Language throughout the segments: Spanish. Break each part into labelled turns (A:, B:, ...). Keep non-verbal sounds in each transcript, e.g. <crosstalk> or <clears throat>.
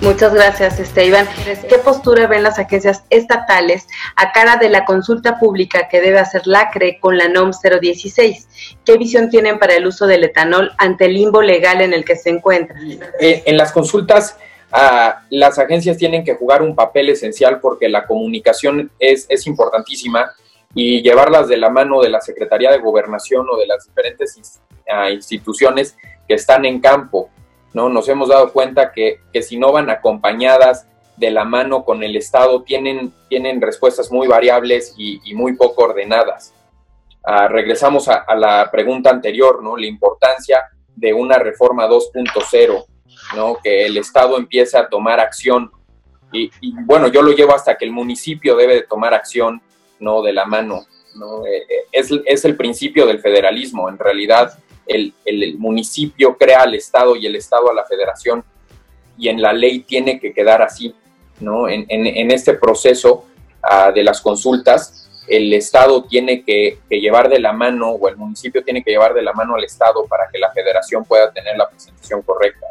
A: Muchas gracias, este, Iván. ¿Qué postura ven las agencias estatales a cara de la consulta pública que debe hacer la CRE con la NOM 016? ¿Qué visión tienen para el uso del etanol ante el limbo legal en el que se encuentra?
B: Eh, en las consultas, ah, las agencias tienen que jugar un papel esencial porque la comunicación es, es importantísima y llevarlas de la mano de la Secretaría de Gobernación o de las diferentes ah, instituciones que están en campo ¿no? Nos hemos dado cuenta que, si no van acompañadas de la mano con el Estado, tienen, tienen respuestas muy variables y, muy poco ordenadas. Ah, regresamos a, la pregunta anterior, ¿no? La importancia de una reforma 2.0, ¿no? Que el Estado empiece a tomar acción. Y, bueno, yo lo llevo hasta que el municipio debe de tomar acción, ¿no? De la mano, ¿no? Eh, eh, es, es el principio del federalismo. En realidad, el, municipio crea al Estado y el Estado a la federación y en la ley tiene que quedar así, ¿no? En, este proceso ah, de las consultas, el Estado tiene que, llevar de la mano o el municipio tiene que llevar de la mano al Estado para que la federación pueda tener la presentación correcta.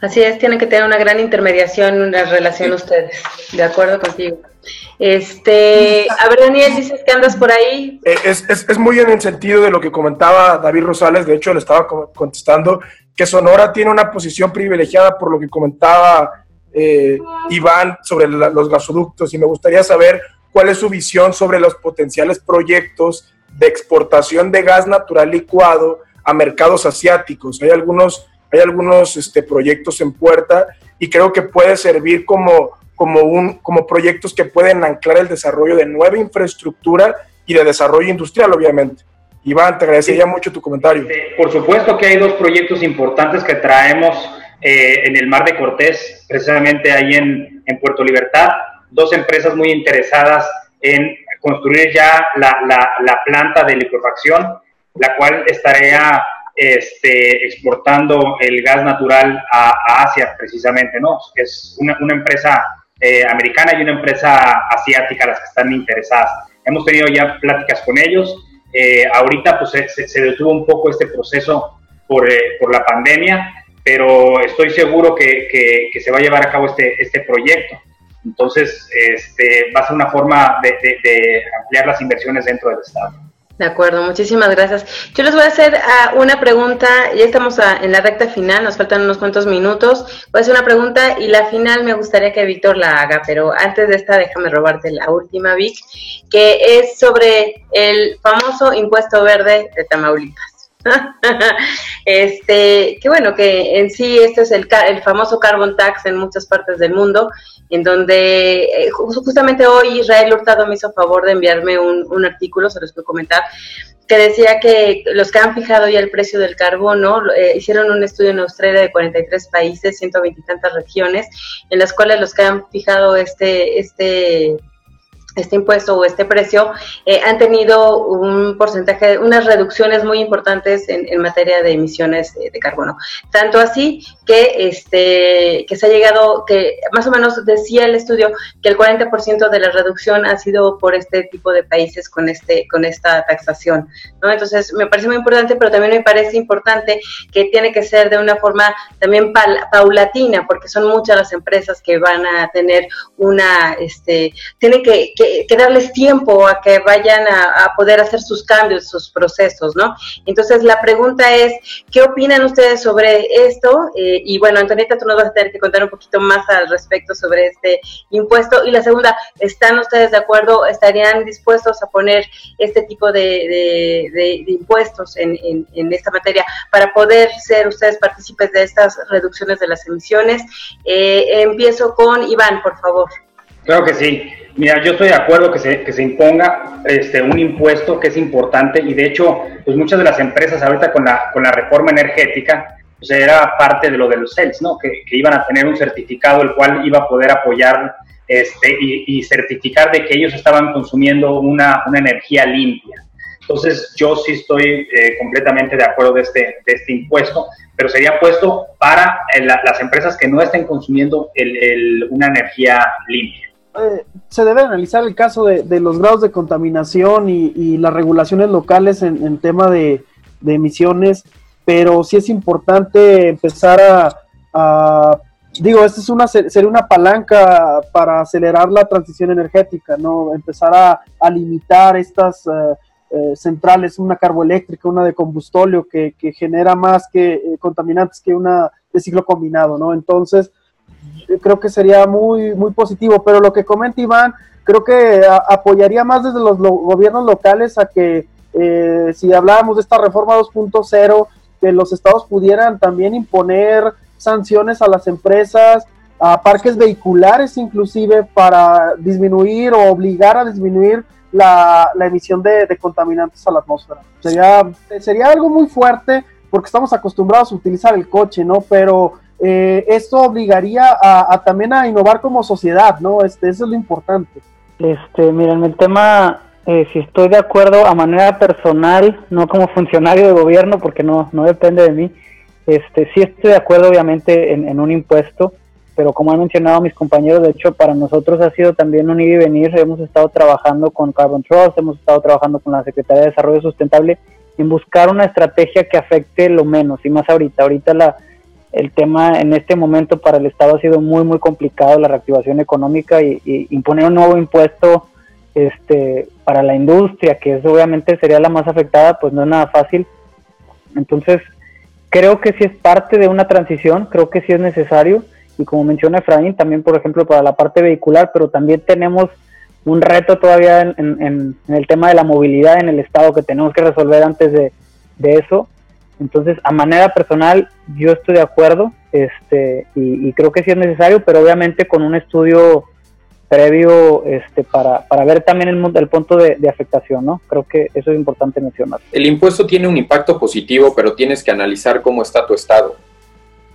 A: Así es, tienen que tener una gran intermediación, una relación ustedes. De acuerdo contigo. Este, a ver, Daniel, dices que andas por ahí.
C: Eh, es, es, es, muy en el sentido de lo que comentaba David Rosales, de hecho le estaba contestando que Sonora tiene una posición privilegiada por lo que comentaba eh, Iván sobre los gasoductos y me gustaría saber cuál es su visión sobre los potenciales proyectos de exportación de gas natural licuado a mercados asiáticos. Hay algunos, hay algunos este, proyectos en puerta y creo que puede servir como como, un, como proyectos que pueden anclar el desarrollo de nueva infraestructura y de desarrollo industrial, obviamente. Iván, te agradecería mucho tu comentario.
D: por supuesto que hay dos proyectos importantes que traemos eh, en el Mar de Cortés, precisamente ahí en, en, Puerto Libertad, dos empresas muy interesadas en construir ya la, la, la planta de liquefacción, la cual estaría este, exportando el gas natural a, a Asia, precisamente, ¿no? Es una, una empresa eh, americana y una empresa asiática las que están interesadas. Hemos tenido ya pláticas con ellos. Eh, ahorita pues se, detuvo un poco este proceso por, eh, por la pandemia, pero estoy seguro que, que, se va a llevar a cabo este, este proyecto. Entonces, este, va a ser una forma de, de ampliar las inversiones dentro del Estado.
A: De acuerdo, muchísimas gracias. Yo les voy a hacer ah, una pregunta, ya estamos en la recta final, nos faltan unos cuantos minutos. Voy a hacer una pregunta y la final me gustaría que Víctor la haga, pero antes de esta déjame robarte la última, Vic, que es sobre el famoso impuesto verde de Tamaulipas. <laughs> este, que bueno, que en sí este es el, el famoso carbon tax en muchas partes del mundo, en donde eh, justamente hoy Israel Hurtado me hizo favor de enviarme un, un artículo, se los a comentar, que decía que los que han fijado ya el precio del carbono eh, hicieron un estudio en Australia de 43 países, 120 y tantas regiones, en las cuales los que han fijado este, este este impuesto o este precio, eh, han tenido un porcentaje, unas reducciones muy importantes en, materia de emisiones de, carbono. Tanto así que, este, que se ha llegado, que más o menos decía el estudio que el 40% de la reducción ha sido por este tipo de países con, este, con esta taxación. ¿no? Entonces, me parece muy importante, pero también me parece importante que tiene que ser de una forma también paulatina, porque son muchas las empresas que van a tener una, este, tiene que, darles tiempo a que vayan a, poder hacer sus cambios, sus procesos, ¿no? Entonces, la pregunta es, ¿qué opinan ustedes sobre esto? Eh, y bueno, Antonieta, tú nos vas a tener que contar un poquito más al respecto sobre este impuesto. Y la segunda, ¿están ustedes de acuerdo? ¿Estarían dispuestos a poner este tipo de, de, impuestos en, en, esta materia para poder ser ustedes partícipes de estas reducciones de las emisiones? Eh, empiezo con Iván, por favor.
D: Claro que sí. Mira, yo estoy de acuerdo que se, que se imponga este, un impuesto que es importante y de hecho, pues muchas de las empresas ahorita con la, con la reforma energética, pues era parte de lo de los CELS, ¿no? Que, que iban a tener un certificado el cual iba a poder apoyar este, y, certificar de que ellos estaban consumiendo una, una energía limpia. Entonces, yo sí estoy eh, completamente de acuerdo de este, de este impuesto, pero sería puesto para eh, las empresas que no estén consumiendo el, el, una energía limpia.
E: Eh, se debe analizar el caso de, los grados de contaminación y, las regulaciones locales en, tema de, emisiones, pero sí es importante empezar a, digo, esta es una, sería una palanca para acelerar la transición energética, ¿no? Empezar a, limitar estas eh, centrales, una carboeléctrica, una de combustóleo, que, que genera más que eh, contaminantes que una de ciclo combinado, ¿no? Entonces, creo que sería muy, muy positivo, pero lo que comenta Iván, creo que apoyaría más desde los gobiernos locales a que si hablábamos de esta reforma 2.0, que los estados pudieran también imponer sanciones a las empresas, a parques vehiculares inclusive para disminuir o obligar a disminuir la, emisión de, contaminantes a la atmósfera. Sería, sería algo muy fuerte porque estamos acostumbrados a utilizar el coche, ¿no? Pero eh, esto obligaría a, también a innovar como sociedad, ¿no? Este, eso es lo importante.
F: Este, miren, el tema, eh, si estoy de acuerdo a manera personal, no como funcionario de gobierno, porque no, no depende de mí, este, sí estoy de acuerdo obviamente en, un impuesto, pero como han mencionado mis compañeros, de hecho para nosotros ha sido también un ir y venir, hemos estado trabajando con Carbon Trust, hemos estado trabajando con la Secretaría de Desarrollo Sustentable en buscar una estrategia que afecte lo menos y más ahorita, ahorita la, el tema en este momento para el Estado ha sido muy muy complicado la reactivación económica y, imponer un nuevo impuesto este para la industria que es obviamente sería la más afectada pues no es nada fácil entonces creo que sí es parte de una transición, creo que sí es necesario, y como menciona Efraín, también por ejemplo para la parte vehicular, pero también tenemos un reto todavía en, el tema de la movilidad en el estado que tenemos que resolver antes de, eso. Entonces, a manera personal, yo estoy de acuerdo, este, y, y creo que sí es necesario, pero obviamente con un estudio previo este, para, para ver también el, el punto de, afectación, ¿no? Creo que eso es importante mencionar.
B: El impuesto tiene un impacto positivo, pero tienes que analizar cómo está tu estado.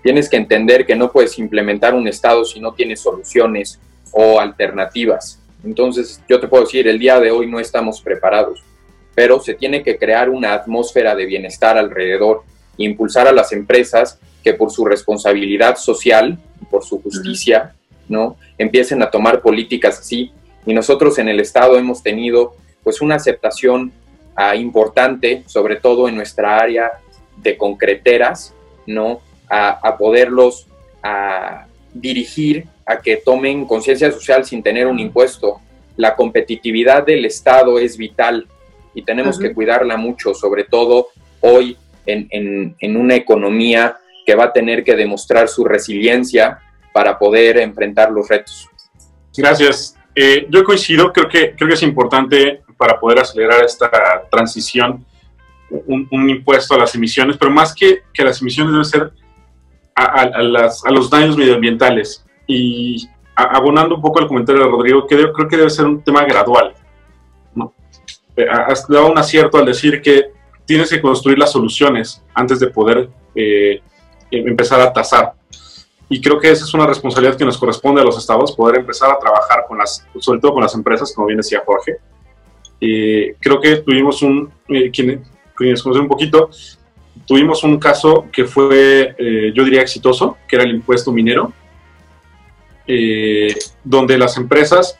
B: Tienes que entender que no puedes implementar un estado si no tienes soluciones o alternativas. Entonces, yo te puedo decir, el día de hoy no estamos preparados, pero se tiene que crear una atmósfera de bienestar alrededor, impulsar a las empresas que por su responsabilidad social, por su justicia, ¿no? Empiecen a tomar políticas así. Y nosotros en el Estado hemos tenido pues una aceptación ah, importante, sobre todo en nuestra área de concreteras, ¿no? A, poderlos a dirigir a que tomen conciencia social sin tener un impuesto. La competitividad del Estado es vital y tenemos que cuidarla mucho, sobre todo hoy en, en, en, una economía que va a tener que demostrar su resiliencia para poder enfrentar los retos.
G: Gracias. Eh, yo coincido, creo que, creo que es importante para poder acelerar esta transición un, impuesto a las emisiones, pero más que, que las emisiones debe ser a, las, a, los daños medioambientales. Y abonando un poco al comentario de Rodrigo, que creo que debe ser un tema gradual. Eh, has dado un acierto al decir que tienes que construir las soluciones antes de poder eh, empezar a tasar y creo que esa es una responsabilidad que nos corresponde a los estados, poder empezar a trabajar con las, sobre todo con las empresas, como bien decía Jorge. Eh, creo que tuvimos un, eh, quienes, conocen un poquito, tuvimos un caso que fue, eh, yo diría, exitoso, que era el impuesto minero, donde las empresas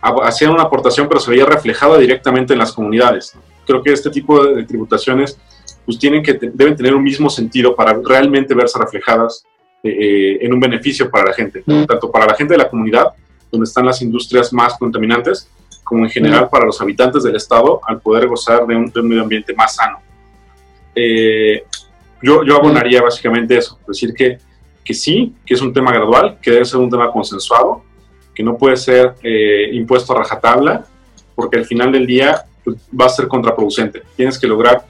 G: hacían una aportación, pero se veía reflejada directamente en las comunidades. Creo que este tipo de, tributaciones pues tienen que, deben tener un mismo sentido para realmente verse reflejadas eh, en un beneficio para la gente, mm. tanto para la gente de la comunidad, donde están las industrias más contaminantes, como en general mm. para los habitantes del estado al poder gozar de un, medio ambiente más sano. Eh, yo, yo abonaría básicamente eso, decir que, que sí, que es un tema gradual, que debe ser un tema consensuado, que no puede ser eh, impuesto a rajatabla, porque al final del día pues, va a ser contraproducente. Tienes que lograr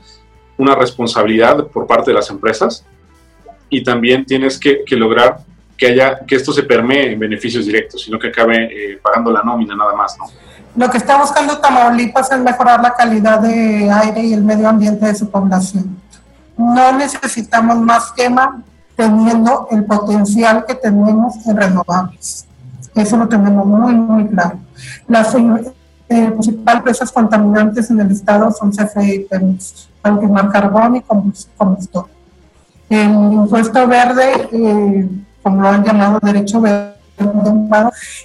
G: una responsabilidad por parte de las empresas y también tienes que, lograr que haya que esto se permee en beneficios directos, sino que acabe eh, pagando la nómina nada más, ¿no?
H: Lo que está buscando Tamaulipas es mejorar la calidad de aire y el medio ambiente de su población. No necesitamos más quema teniendo el potencial que tenemos en renovables. Eso lo tenemos muy, muy claro. Las eh, principales empresas contaminantes en el estado son CFE y Pemex, al quemar carbón y combustible. El impuesto verde, eh, como lo han llamado derecho verde,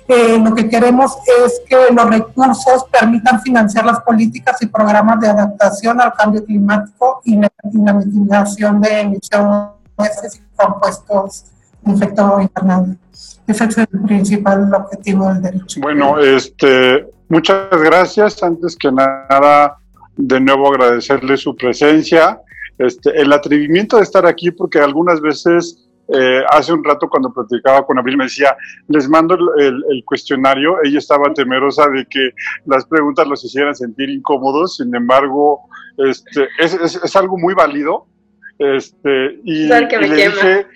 H: eh, lo que queremos es que los recursos permitan financiar las políticas y programas de adaptación al cambio climático y la, mitigación de emisiones y compuestos efecto invernadero. Ese es el principal objetivo del derecho.
I: Bueno, este, muchas gracias. Antes que nada, de nuevo agradecerle su presencia, este, el atrevimiento de estar aquí, porque algunas veces, eh, hace un rato cuando platicaba con Abril, me decía, les mando el, el, cuestionario, ella estaba temerosa de que las preguntas los hicieran sentir incómodos, sin embargo, este, es, es, es algo muy válido. Este, y,
A: que me
I: y le
A: quema.
I: dije,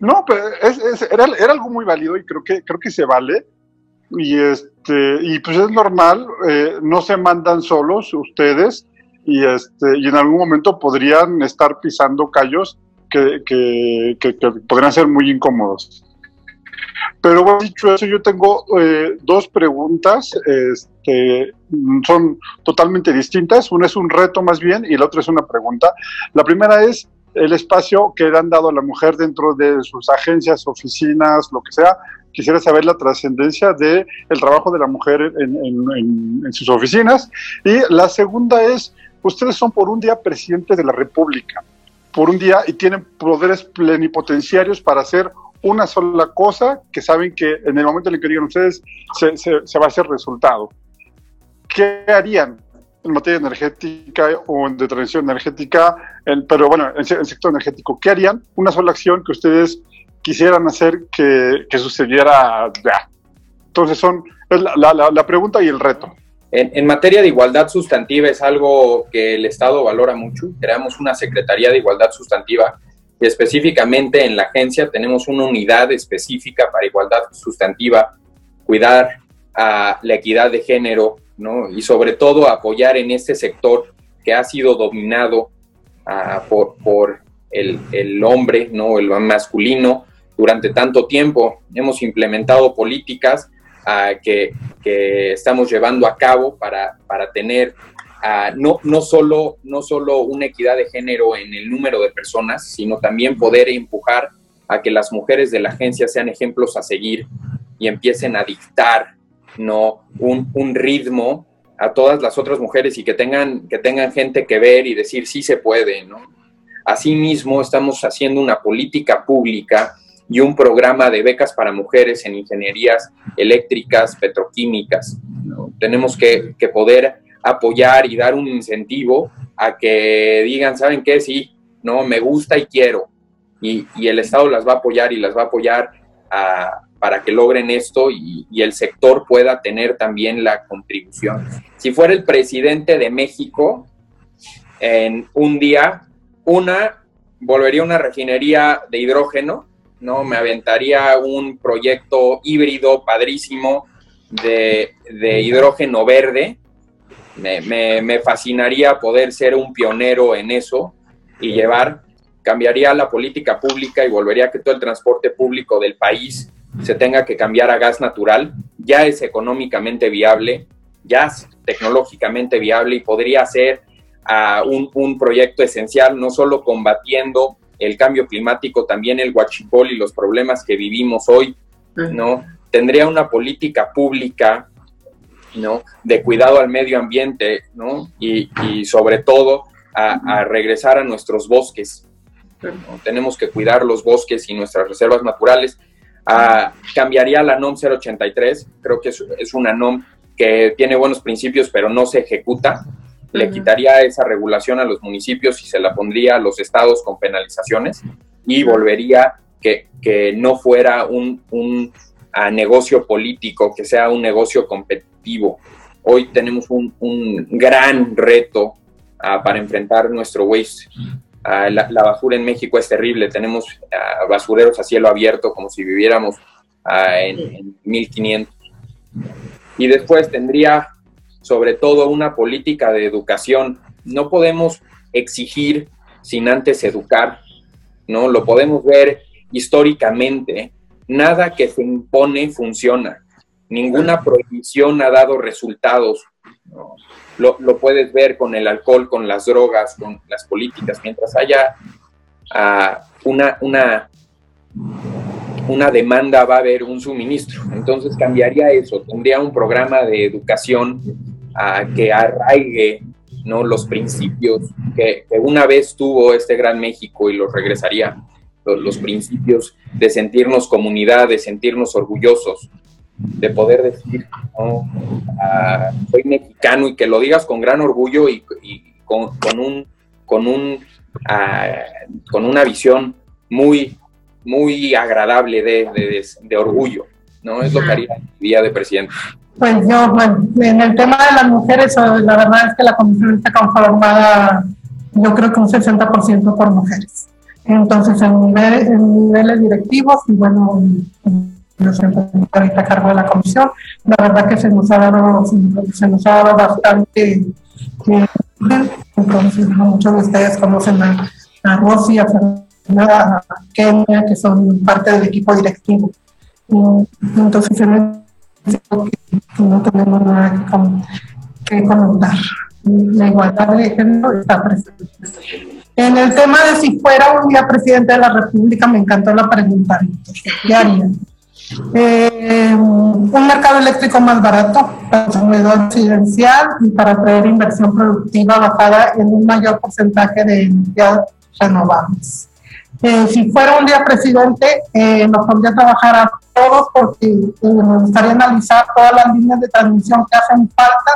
I: no, pero es, era, algo muy válido y creo que, creo que se vale. Y, este, y pues es normal, eh, no se mandan solos ustedes y, este, y en algún momento podrían estar pisando callos que, que podrían ser muy incómodos. Pero bueno, dicho eso, yo tengo eh, dos preguntas, este, son totalmente distintas. Una es un reto más bien y la otra es una pregunta. La primera es, el espacio que le han dado a la mujer dentro de sus agencias, oficinas, lo que sea. Quisiera saber la trascendencia del el trabajo de la mujer en, sus oficinas. Y la segunda es, ustedes son por un día presidentes de la República, por un día y tienen poderes plenipotenciarios para hacer una sola cosa que saben que en el momento en el que digan ustedes se, se va a hacer resultado. ¿Qué harían? En materia energética o de transición energética, en, pero bueno, en, el sector energético, ¿qué harían? Una sola acción que ustedes quisieran hacer que, que sucediera ya. Entonces son la, la, la, pregunta y el reto.
B: En, en, materia de igualdad sustantiva es algo que el Estado valora mucho. Creamos una Secretaría de Igualdad Sustantiva y específicamente en la agencia tenemos una unidad específica para igualdad sustantiva, cuidar a la equidad de género, ¿no? Y sobre todo apoyar en este sector que ha sido dominado uh, por, por el, el, hombre, ¿no? El masculino durante tanto tiempo. Hemos implementado políticas uh, que, que, estamos llevando a cabo para, para tener uh, no, no, solo, no solo una equidad de género en el número de personas, sino también poder empujar a que las mujeres de la agencia sean ejemplos a seguir y empiecen a dictar no un, un, ritmo a todas las otras mujeres y que tengan, que tengan gente que ver y decir sí se puede, ¿no? Asimismo, estamos haciendo una política pública y un programa de becas para mujeres en ingenierías eléctricas, petroquímicas. Tenemos que, que, poder apoyar y dar un incentivo a que digan, ¿saben qué? Sí, no, me gusta y quiero. Y, y el Estado las va a apoyar y las va a apoyar a, para que logren esto y, el sector pueda tener también la contribución. Si fuera el presidente de México, en un día, una, volvería una refinería de hidrógeno, ¿no? Me aventaría un proyecto híbrido padrísimo de, de hidrógeno verde. Me, me fascinaría poder ser un pionero en eso y llevar, cambiaría la política pública y volvería a que todo el transporte público del país se tenga que cambiar a gas natural, ya es económicamente viable, ya es tecnológicamente viable y podría ser uh, un, un, proyecto esencial, no solo combatiendo el cambio climático, también el huachipol y los problemas que vivimos hoy, ¿no? Tendría una política pública, ¿no? De cuidado al medio ambiente, ¿no? Y, y sobre todo a, a, regresar a nuestros bosques. ¿no? Tenemos que cuidar los bosques y nuestras reservas naturales Uh, cambiaría la NOM 083, creo que es, es, una NOM que tiene buenos principios, pero no se ejecuta. Uh -huh. Le quitaría esa regulación a los municipios y se la pondría a los estados con penalizaciones y volvería que, que no fuera un, un uh, negocio político, que sea un negocio competitivo. Hoy tenemos un, un gran reto ah, para enfrentar nuestro waste Uh, la, la, basura en México es terrible, tenemos uh, basureros a cielo abierto como si viviéramos uh, en, en, 1500. Y después tendría sobre todo una política de educación. No podemos exigir sin antes educar, ¿no? Lo podemos ver históricamente. Nada que se impone funciona. Ninguna prohibición ha dado resultados. ¿no? Lo, lo, puedes ver con el alcohol, con las drogas, con las políticas. Mientras haya uh, una, una, una demanda, va a haber un suministro. Entonces cambiaría eso. Tendría un programa de educación uh, que arraigue ¿no? los principios que, que, una vez tuvo este gran México y los regresaría. los principios de sentirnos comunidad, de sentirnos orgullosos, de poder decir, ah, soy mexicano y que lo digas con gran orgullo y, con, un, con, un, con una visión muy, muy agradable de, de, orgullo, ¿no? Es lo que haría el día de presidente.
H: Pues yo, bueno, en el tema de las mujeres, la verdad es que la comisión está conformada, yo creo que un 60% por mujeres. Entonces, en, niveles directivos, y bueno, siempre ahorita a cargo de la comisión, la verdad que se nos ha dado, se nos ha dado bastante. entonces, muchos de ustedes conocen a, a Rosy, a Fernanda, a Kenia, que son parte del equipo directivo. Entonces, en no tenemos nada que comentar. La igualdad de género está presente. En el tema de si fuera un día presidente de la República, me encantó la pregunta. ¿Qué haría? Eh, un mercado eléctrico más barato para el consumidor residencial y para atraer inversión productiva basada en un mayor porcentaje de energías renovables. Eh, si fuera un día presidente, eh, nos pondría a trabajar a todos porque eh, me gustaría analizar todas las líneas de transmisión que hacen falta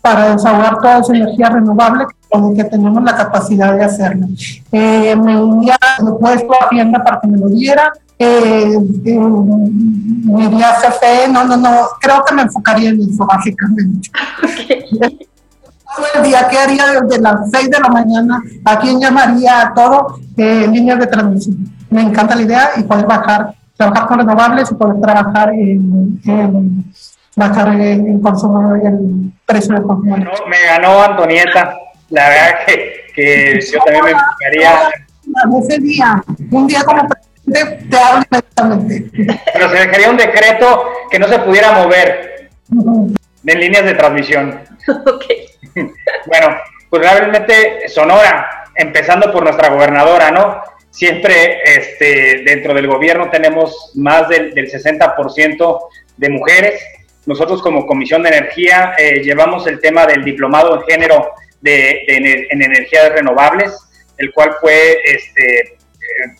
H: para desahogar toda esa energía renovable con que tenemos la capacidad de hacerlo. Eh, me al puesto a Hacienda para que me lo diera. Eh, eh, me iría a CFE, no, no, no, creo que me enfocaría en eso básicamente. Todo el día, ¿qué haría desde las 6 de la mañana? ¿A quién llamaría a todo eh, líneas de transmisión? Me encanta la idea y poder bajar, trabajar con renovables y poder trabajar en, en bajar el, consumo, el precio del consumo.
D: me ganó Antonieta. La verdad que, que yo también me enfocaría. <laughs>
H: Ese día, un día como presidente, te hablo inmediatamente.
D: Pero se dejaría un decreto que no se pudiera mover en líneas de transmisión. <laughs> bueno, pues realmente Sonora, empezando por nuestra gobernadora, ¿no? Siempre este, dentro del gobierno tenemos más del, del 60% de mujeres nosotros como Comisión de Energía eh, llevamos el tema del diplomado en género de, en energías renovables, el cual fue este,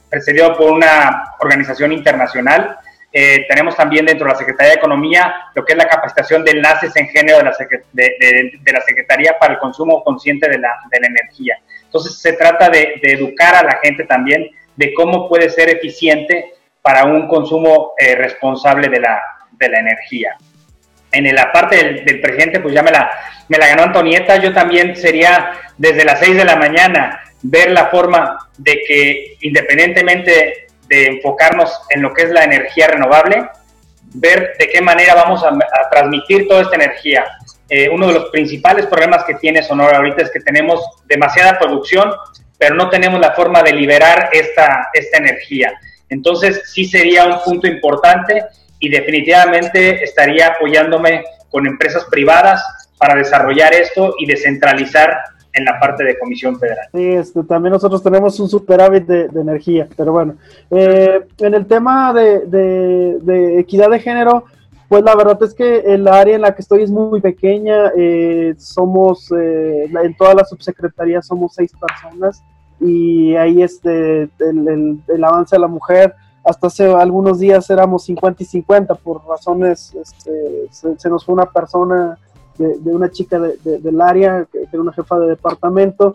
D: precedido por una organización internacional. Eh, tenemos también dentro de la Secretaría de Economía lo que es la capacitación de enlaces en género de la, Secretaría para el consumo consciente de la, energía. Entonces se trata de, educar a la gente también de cómo puede ser eficiente para un consumo responsable de la, de la energía en la parte del, presidente, pues ya me la, me la ganó Antonieta. Yo también sería desde las 6 de la mañana ver la forma de que independientemente de enfocarnos en lo que es la energía renovable, ver de qué manera vamos a, transmitir toda esta energía. Eh, uno de los principales problemas que tiene Sonora ahorita es que tenemos demasiada producción, pero no tenemos la forma de liberar esta, esta energía. Entonces sí sería un punto importante y definitivamente estaría apoyándome con empresas privadas para desarrollar esto y descentralizar en la parte de Comisión Federal.
E: Sí, este, también nosotros tenemos un superávit de, de energía, pero bueno, eh, en el tema de, de, equidad de género, pues la verdad es que el área en la que estoy es muy pequeña, eh, somos, eh, en toda la subsecretaría somos seis personas y ahí este, el, el, el avance de la mujer hasta hace algunos días éramos 50 y 50 por razones, este, se, nos fue una persona de, una chica del área, que era una jefa de departamento,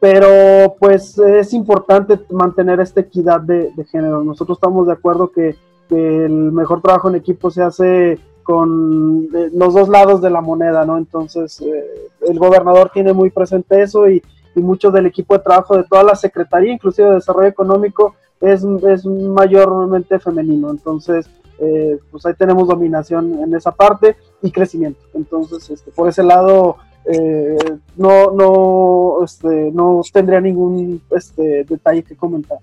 E: pero pues es importante mantener esta equidad de, género. Nosotros estamos de acuerdo que, el mejor trabajo en equipo se hace con eh, los dos lados de la moneda, ¿no? Entonces, eh, el gobernador tiene muy presente eso y, y mucho del equipo de trabajo de toda la Secretaría, inclusive de Desarrollo Económico, es, es mayormente femenino. Entonces, eh, pues ahí tenemos dominación en esa parte y crecimiento. Entonces, este, por ese lado, eh, no, no, este, no tendría ningún este, detalle que comentar.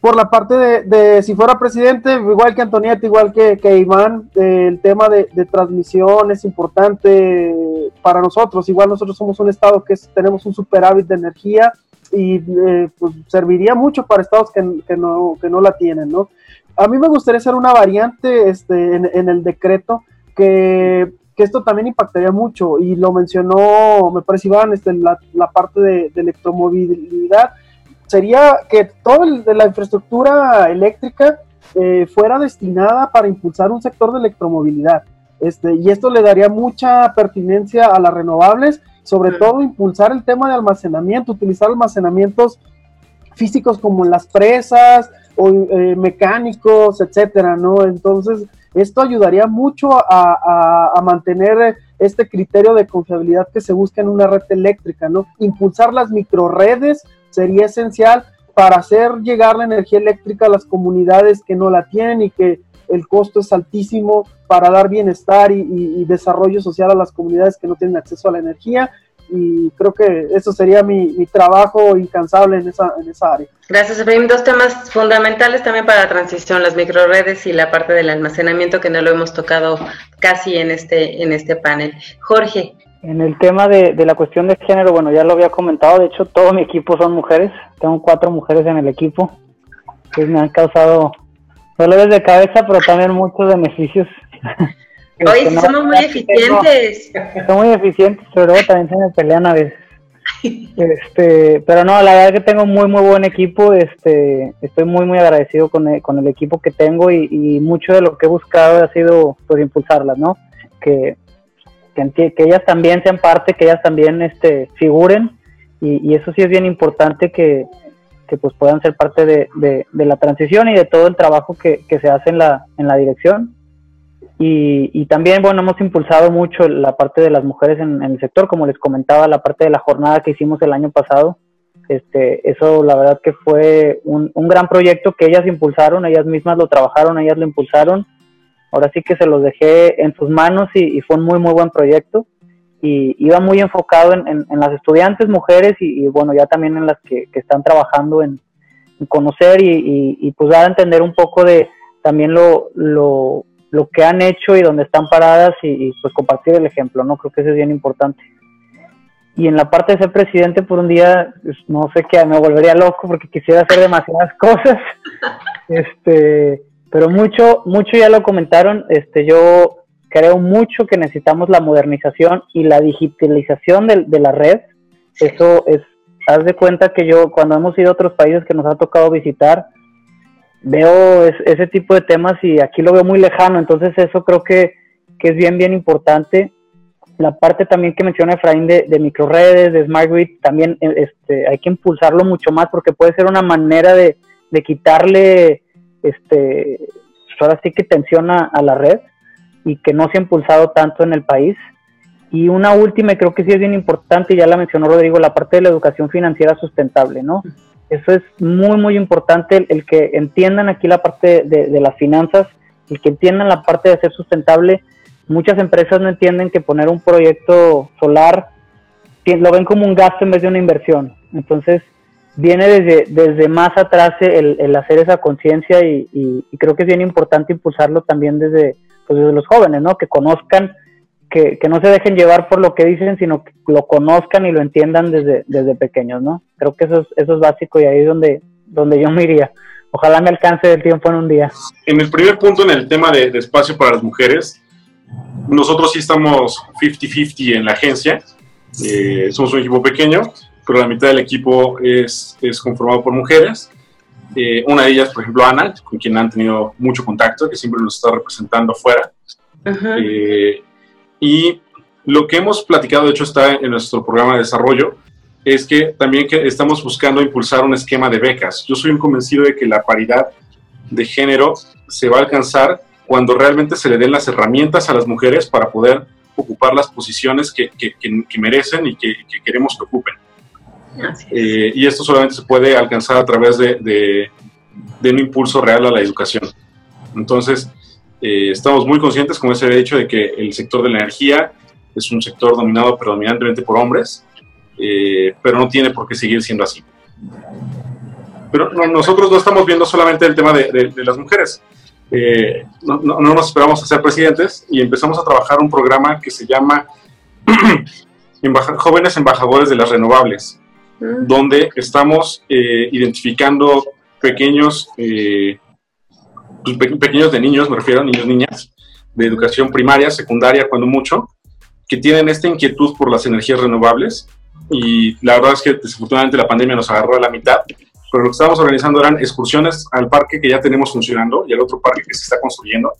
E: Por la parte de, si fuera presidente, igual que Antonieta, igual que, que Iván, el tema de, transmisión es importante para nosotros. Igual nosotros somos un estado que tenemos un superávit de energía y eh, pues, serviría mucho para estados que, no, que no la tienen, ¿no? A mí me gustaría hacer una variante este, en, el decreto que, esto también impactaría mucho y lo mencionó, me parece Iván, este, la, parte de, electromovilidad. sería que toda la infraestructura eléctrica eh, fuera destinada para impulsar un sector de electromovilidad. Este, y esto le daría mucha pertinencia a las renovables, sobre todo impulsar el tema de almacenamiento, utilizar almacenamientos físicos como las presas o eh, mecánicos, etcétera, ¿no? Entonces, esto ayudaría mucho a, a, mantener este criterio de confiabilidad que se busca en una red eléctrica, ¿no? Impulsar las microredes sería esencial para hacer llegar la energía eléctrica a las comunidades que no la tienen y que el costo es altísimo para dar bienestar y, desarrollo social a las comunidades que no tienen acceso a la energía y creo que eso sería mi, trabajo incansable en esa, en esa área.
A: Gracias, Efraín. Dos temas fundamentales también para la transición, las microredes y la parte del almacenamiento que no lo hemos tocado casi en este, en este panel. Jorge.
F: En el tema de, de la cuestión de género, bueno, ya lo había comentado, de hecho todo mi equipo son mujeres, tengo cuatro mujeres en el equipo, que me han causado dolores de cabeza, pero también muchos beneficios. <laughs>
A: Oye, este, somos muy eficientes.
F: Son muy eficientes, pero luego también se me pelean a veces. <laughs> Este, pero no, la verdad es que tengo muy muy buen equipo, este, estoy muy muy agradecido con el, con el equipo que tengo y, mucho de lo que he buscado ha sido pues impulsarlas, ¿no? Que, que, ellas también sean parte, que ellas también este, figuren y, y eso sí es bien importante que, que pues puedan ser parte de, de, la transición y de todo el trabajo que, que se hace en la, en la dirección. Y, y, también, bueno, hemos impulsado mucho la parte de las mujeres en, el sector, como les comentaba, la parte de la jornada que hicimos el año pasado. Este, eso la verdad que fue un, un gran proyecto que ellas impulsaron, ellas mismas lo trabajaron, ellas lo impulsaron. Ahora sí que se los dejé en sus manos y, fue un muy, muy buen proyecto y iba muy enfocado en, las estudiantes mujeres y, bueno, ya también en las que, están trabajando en, conocer y, pues dar a entender un poco de también lo, lo, lo que han hecho y dónde están paradas y, pues compartir el ejemplo, ¿no? Creo que eso es bien importante. Y en la parte de ser presidente por un día, pues, no sé qué, me volvería loco porque quisiera hacer demasiadas <laughs> cosas. Este, pero mucho, mucho ya lo comentaron. Este, yo creo mucho que necesitamos la modernización y la digitalización de, la red. Eso es, haz de cuenta que yo cuando hemos ido a otros países que nos ha tocado visitar, veo ese tipo de temas y aquí lo veo muy lejano, entonces eso creo que, es bien, bien importante. La parte también que menciona Efraín de, de microredes, de Smart Grid, también eh, este, hay que impulsarlo mucho más porque puede ser una manera de, quitarle, este, ahora sí que tensiona a la red y que no se ha impulsado tanto en el país. Y una última, y creo que sí es bien importante, ya la mencionó Rodrigo, la parte de la educación financiera sustentable, ¿no? Eso es muy, muy importante, el, que entiendan aquí la parte de, las finanzas, el que entiendan la parte de ser sustentable. Muchas empresas no entienden que poner un proyecto solar lo ven como un gasto en vez de una inversión. Entonces, viene desde, desde más atrás el, el hacer esa conciencia y, y, creo que es bien importante impulsarlo también desde, pues desde los jóvenes, ¿no? Que conozcan, que, que, no se dejen llevar por lo que dicen, sino que lo conozcan y lo entiendan desde, desde pequeños, ¿no? Creo que eso es, eso es básico y ahí es donde, donde yo me iría. Ojalá me alcance el tiempo en un día.
G: En el primer punto, en el tema de, espacio para las mujeres, nosotros sí estamos 50-50 en la agencia. Eh, somos un equipo pequeño, pero la mitad del equipo es, es conformado por mujeres eh, una de ellas, por ejemplo, Ana, con quien han tenido mucho contacto, que siempre nos está representando fuera. Eh, y lo que hemos platicado, de hecho, está en nuestro programa de desarrollo, es que también que estamos buscando impulsar un esquema de becas. Yo soy un convencido de que la paridad de género se va a alcanzar cuando realmente se le den las herramientas a las mujeres para poder ocupar las posiciones que, que, que merecen y que, queremos que ocupen. Eh, y esto solamente se puede alcanzar a través de, un impulso real a la educación. Entonces, eh, estamos muy conscientes, como se había dicho, de que el sector de la energía es un sector dominado predominantemente por hombres, eh, pero no tiene por qué seguir siendo así. Pero nosotros no estamos viendo solamente el tema de, las mujeres. No, no, nos esperamos a ser presidentes y empezamos a trabajar un programa que se llama <clears throat> Jóvenes Embajadores de las Renovables donde estamos eh, identificando pequeños, eh, pues, pequeños de niños, me refiero a niños, niñas, de educación primaria, secundaria, cuando mucho, que tienen esta inquietud por las energías renovables. Y la verdad es que desafortunadamente la pandemia nos agarró a la mitad pero lo que estábamos organizando eran excursiones al parque que ya tenemos funcionando y al otro parque que se está construyendo,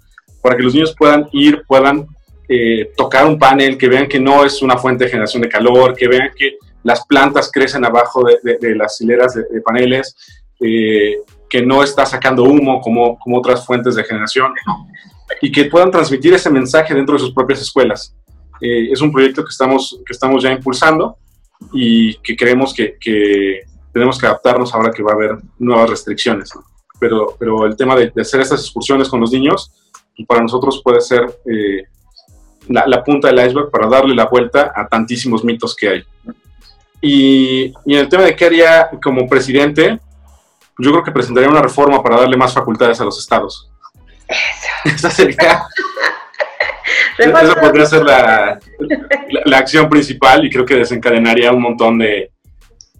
G: para que los niños puedan ir, puedan eh, tocar un panel, que vean que no es una fuente de generación de calor, que vean que las plantas crecen abajo de, las hileras de, paneles, eh, que no está sacando humo como, como otras fuentes de generación, y que puedan transmitir ese mensaje dentro de sus propias escuelas. Eh, es un proyecto que estamos, que estamos ya impulsando y que creemos que, que, tenemos que adaptarnos ahora que va a haber nuevas restricciones. Pero, pero el tema de, hacer estas excursiones con los niños, para nosotros puede ser eh, la, la, punta del iceberg para darle la vuelta a tantísimos mitos que hay. Y, y en el tema de qué haría como presidente, yo creo que presentaría una reforma para darle más facultades a los estados. Eso. <laughs> Esa sería <laughs> esa podría ser la, la, acción principal y creo que desencadenaría un montón de,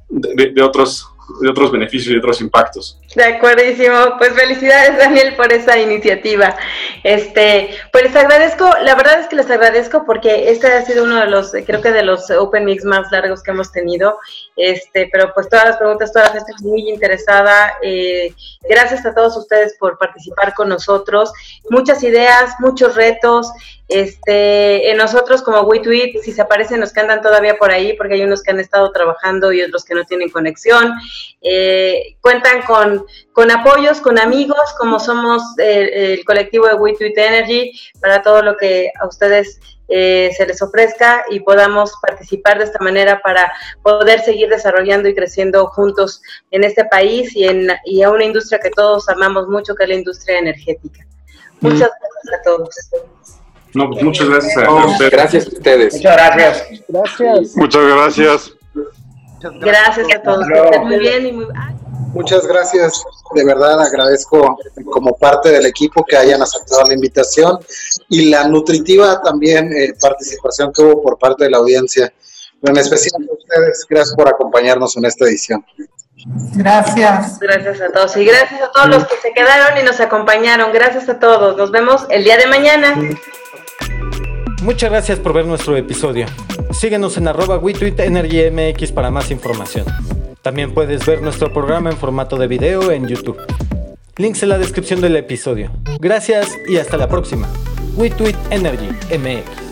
G: de, otros de otros beneficios y otros impactos.
A: De acuerdísimo, pues felicidades Daniel por esa iniciativa. Este, pues les agradezco, la verdad es que les agradezco porque este ha sido uno de los, creo que de los Open Mix más largos que hemos tenido. Este, pero pues todas las preguntas, toda la gente muy interesada. Eh, gracias a todos ustedes por participar con nosotros. Muchas ideas, muchos retos. Este, en nosotros como WeTweet, si se aparecen los que andan todavía por ahí, porque hay unos que han estado trabajando y otros que no tienen conexión, eh, cuentan con, con, apoyos, con amigos, como somos eh, el colectivo de WeTweet Energy, para todo lo que a ustedes eh, se les ofrezca y podamos participar de esta manera para poder seguir desarrollando y creciendo juntos en este país y, en, y a una industria que todos amamos mucho, que es la industria energética. Muchas gracias a todos.
G: No, pues muchas gracias
B: a ustedes. Gracias a ustedes.
D: Muchas gracias.
E: Gracias.
I: Muchas gracias.
A: Gracias a todos. Muy bien y muy
J: Muchas gracias, de verdad agradezco como parte del equipo que hayan aceptado la invitación y la nutritiva también eh, participación que hubo por parte de la audiencia. En especial a ustedes, gracias por acompañarnos en esta edición.
H: Gracias.
A: Gracias a todos y gracias a todos los que se quedaron y nos acompañaron. Gracias a todos. Nos vemos el día de mañana.
K: Muchas gracias por ver nuestro episodio. Síguenos en arroba MX para más información. También puedes ver nuestro programa en formato de video en YouTube. Links en la descripción del episodio. Gracias y hasta la próxima. WeTweet Energy MX.